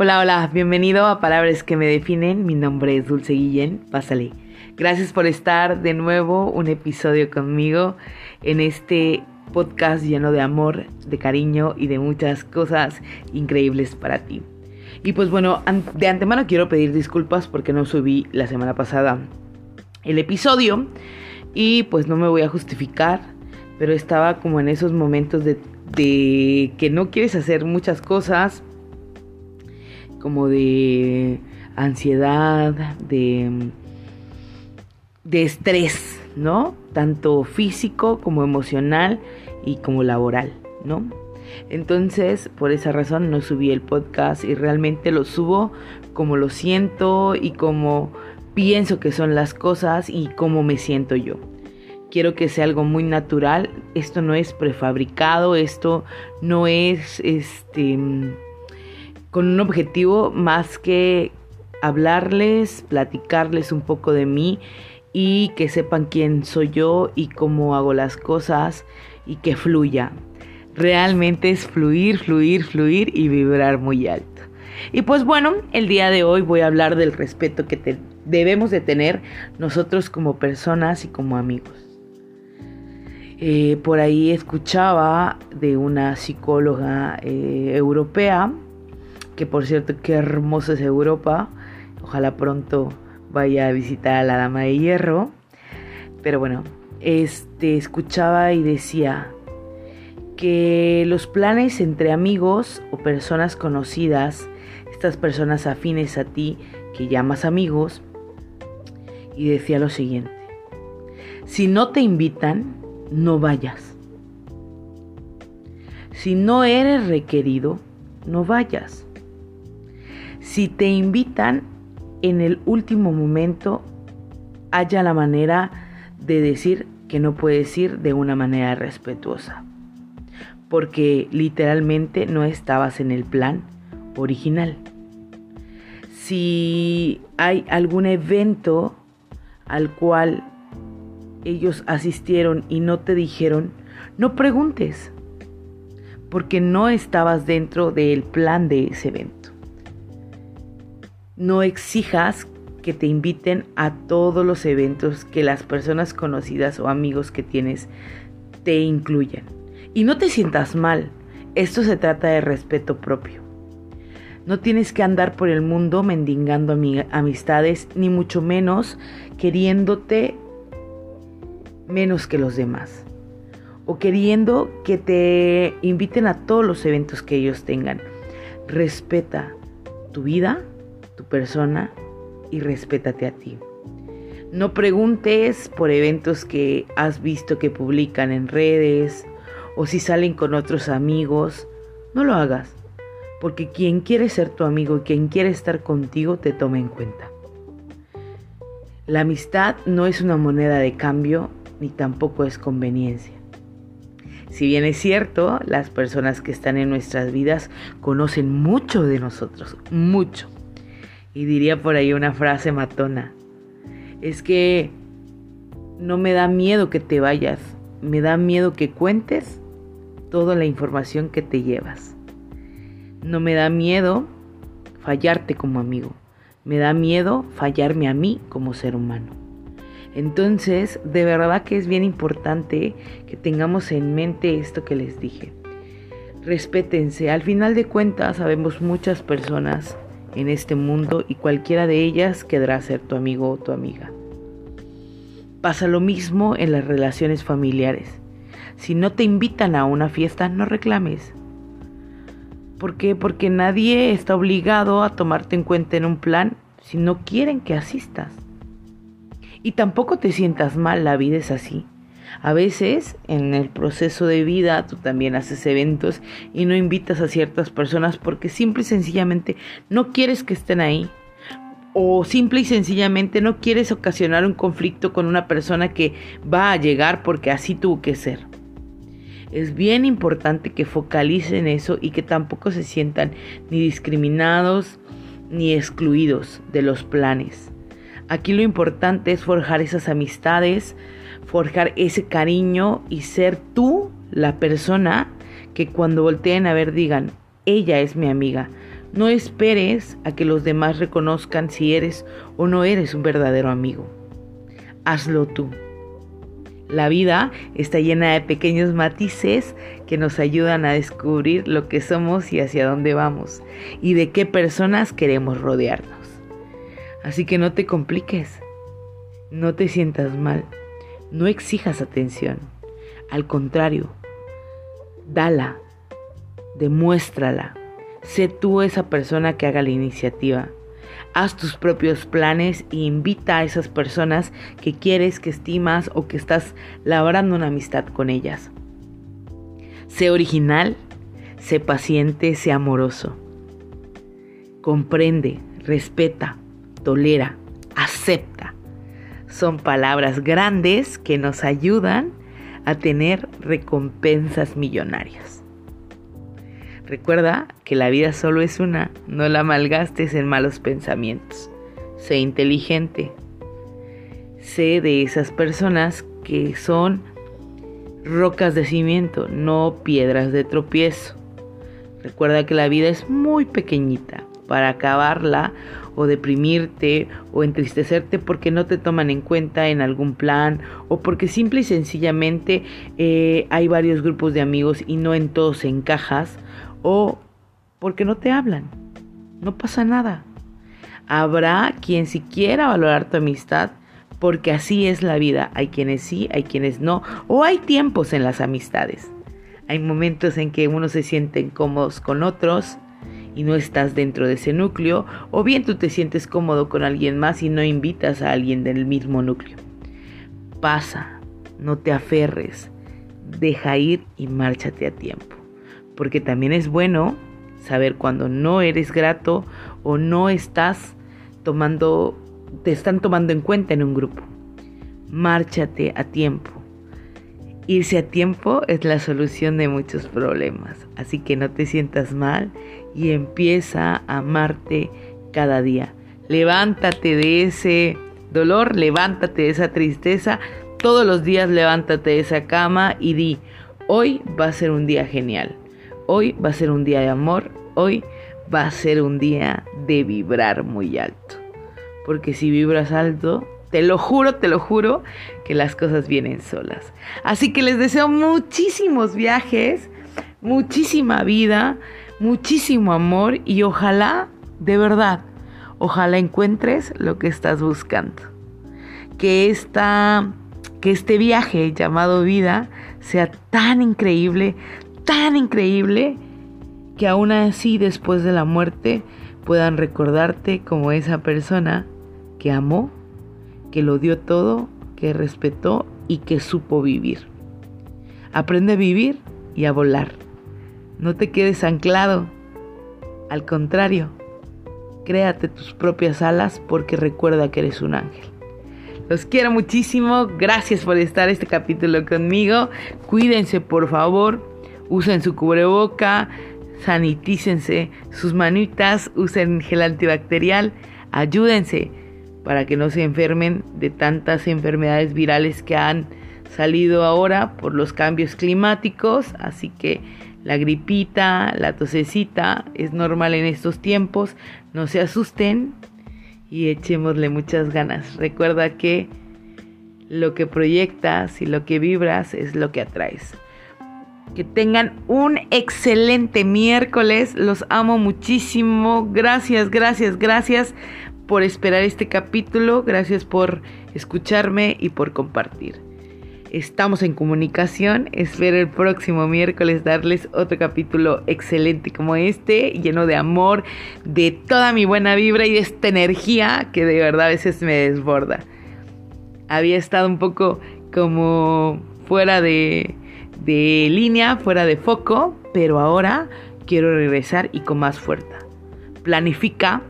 Hola, hola, bienvenido a Palabras que me definen. Mi nombre es Dulce Guillén. Pásale. Gracias por estar de nuevo un episodio conmigo en este podcast lleno de amor, de cariño y de muchas cosas increíbles para ti. Y pues bueno, de antemano quiero pedir disculpas porque no subí la semana pasada el episodio y pues no me voy a justificar, pero estaba como en esos momentos de, de que no quieres hacer muchas cosas como de ansiedad, de, de estrés, ¿no? Tanto físico como emocional y como laboral, ¿no? Entonces, por esa razón no subí el podcast y realmente lo subo como lo siento y como pienso que son las cosas y cómo me siento yo. Quiero que sea algo muy natural. Esto no es prefabricado, esto no es este con un objetivo más que hablarles, platicarles un poco de mí y que sepan quién soy yo y cómo hago las cosas y que fluya. Realmente es fluir, fluir, fluir y vibrar muy alto. Y pues bueno, el día de hoy voy a hablar del respeto que debemos de tener nosotros como personas y como amigos. Eh, por ahí escuchaba de una psicóloga eh, europea que por cierto, qué hermosa es Europa. Ojalá pronto vaya a visitar a la Dama de Hierro. Pero bueno, este escuchaba y decía que los planes entre amigos o personas conocidas, estas personas afines a ti que llamas amigos, y decía lo siguiente: si no te invitan, no vayas. Si no eres requerido, no vayas. Si te invitan en el último momento, haya la manera de decir que no puedes ir de una manera respetuosa. Porque literalmente no estabas en el plan original. Si hay algún evento al cual ellos asistieron y no te dijeron, no preguntes, porque no estabas dentro del plan de ese evento. No exijas que te inviten a todos los eventos que las personas conocidas o amigos que tienes te incluyan. Y no te sientas mal, esto se trata de respeto propio. No tienes que andar por el mundo mendigando amistades, ni mucho menos queriéndote menos que los demás. O queriendo que te inviten a todos los eventos que ellos tengan. Respeta tu vida, tu persona y respétate a ti. No preguntes por eventos que has visto que publican en redes o si salen con otros amigos. No lo hagas, porque quien quiere ser tu amigo y quien quiere estar contigo te toma en cuenta. La amistad no es una moneda de cambio ni tampoco es conveniencia. Si bien es cierto, las personas que están en nuestras vidas conocen mucho de nosotros, mucho. Y diría por ahí una frase matona. Es que no me da miedo que te vayas, me da miedo que cuentes toda la información que te llevas. No me da miedo fallarte como amigo, me da miedo fallarme a mí como ser humano. Entonces, de verdad que es bien importante que tengamos en mente esto que les dije. Respétense, al final de cuentas sabemos muchas personas en este mundo y cualquiera de ellas quedará ser tu amigo o tu amiga. Pasa lo mismo en las relaciones familiares. Si no te invitan a una fiesta, no reclames. ¿Por qué? Porque nadie está obligado a tomarte en cuenta en un plan si no quieren que asistas. Y tampoco te sientas mal, la vida es así. A veces en el proceso de vida tú también haces eventos y no invitas a ciertas personas porque simple y sencillamente no quieres que estén ahí. O simple y sencillamente no quieres ocasionar un conflicto con una persona que va a llegar porque así tuvo que ser. Es bien importante que focalicen eso y que tampoco se sientan ni discriminados ni excluidos de los planes. Aquí lo importante es forjar esas amistades, forjar ese cariño y ser tú la persona que cuando volteen a ver digan, ella es mi amiga, No esperes a que los demás reconozcan si eres o no eres un verdadero amigo. Hazlo tú. La vida está llena de pequeños matices que nos ayudan a descubrir lo que somos y hacia dónde vamos y de qué personas queremos rodearnos. Así que no te compliques, no te sientas mal, no exijas atención. Al contrario, dala, demuéstrala. Sé tú esa persona que haga la iniciativa. Haz tus propios planes e invita a esas personas que quieres, que estimas o que estás labrando una amistad con ellas. Sé original, sé paciente, sé amoroso. Comprende, respeta, tolera, acepta. Son palabras grandes que nos ayudan a tener recompensas millonarias. Recuerda que la vida solo es una, no la malgastes en malos pensamientos. Sé inteligente. Sé de esas personas que son rocas de cimiento, no piedras de tropiezo. Recuerda que la vida es muy pequeñita para acabarla o deprimirte o entristecerte porque no te toman en cuenta en algún plan o porque simple y sencillamente eh, hay varios grupos de amigos y no en todos encajas o porque no te hablan. No pasa nada. Habrá quien si quiera valorar tu amistad porque así es la vida. Hay quienes sí, hay quienes no. O hay tiempos en las amistades. Hay momentos en que uno se siente cómodos con otros y no estás dentro de ese núcleo. O bien tú te sientes cómodo con alguien más y no invitas a alguien del mismo núcleo. Pasa, no te aferres. Deja ir y márchate a tiempo porque también es bueno saber cuando no eres grato o no estás tomando, te están tomando en cuenta en un grupo. Márchate a tiempo. Irse a tiempo es la solución de muchos problemas, así que no te sientas mal y empieza a amarte cada día. Levántate de ese dolor, levántate de esa tristeza, todos los días levántate de esa cama y di, hoy va a ser un día genial. Hoy va a ser un día de amor, hoy va a ser un día de vibrar muy alto. Porque si vibras alto, te lo juro, te lo juro, que las cosas vienen solas. Así que les deseo muchísimos viajes, muchísima vida, muchísimo amor y ojalá, de verdad, ojalá encuentres lo que estás buscando. Que, esta, que este viaje llamado vida sea tan increíble, tan increíble que aún así después de la muerte puedan recordarte como esa persona que amó, que lo dio todo, que respetó y que supo vivir. Aprende a vivir y a volar. No te quedes anclado. Al contrario, créate tus propias alas porque recuerda que eres un ángel. Los quiero muchísimo. Gracias por estar este capítulo conmigo. Cuídense, por favor usen su cubreboca, sanitícense sus manitas, usen gel antibacterial, ayúdense para que no se enfermen de tantas enfermedades virales que han salido ahora por los cambios climáticos, así que la gripita, la tosecita es normal en estos tiempos, no se asusten y echémosle muchas ganas. Recuerda que lo que proyectas y lo que vibras es lo que atraes. Que tengan un excelente miércoles. Los amo muchísimo. Gracias, gracias, gracias por esperar este capítulo. Gracias por escucharme y por compartir. Estamos en comunicación. Espero el próximo miércoles darles otro capítulo excelente como este, lleno de amor, de toda mi buena vibra y de esta energía que de verdad a veces me desborda. Había estado un poco como fuera de, de línea, fuera de foco, pero ahora quiero regresar y con más fuerza. Planifica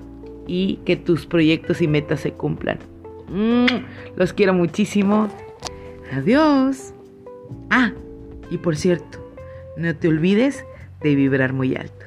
y que tus proyectos y metas se cumplan. Mm, los quiero muchísimo. Adiós. Ah, y por cierto, no te olvides de vibrar muy alto.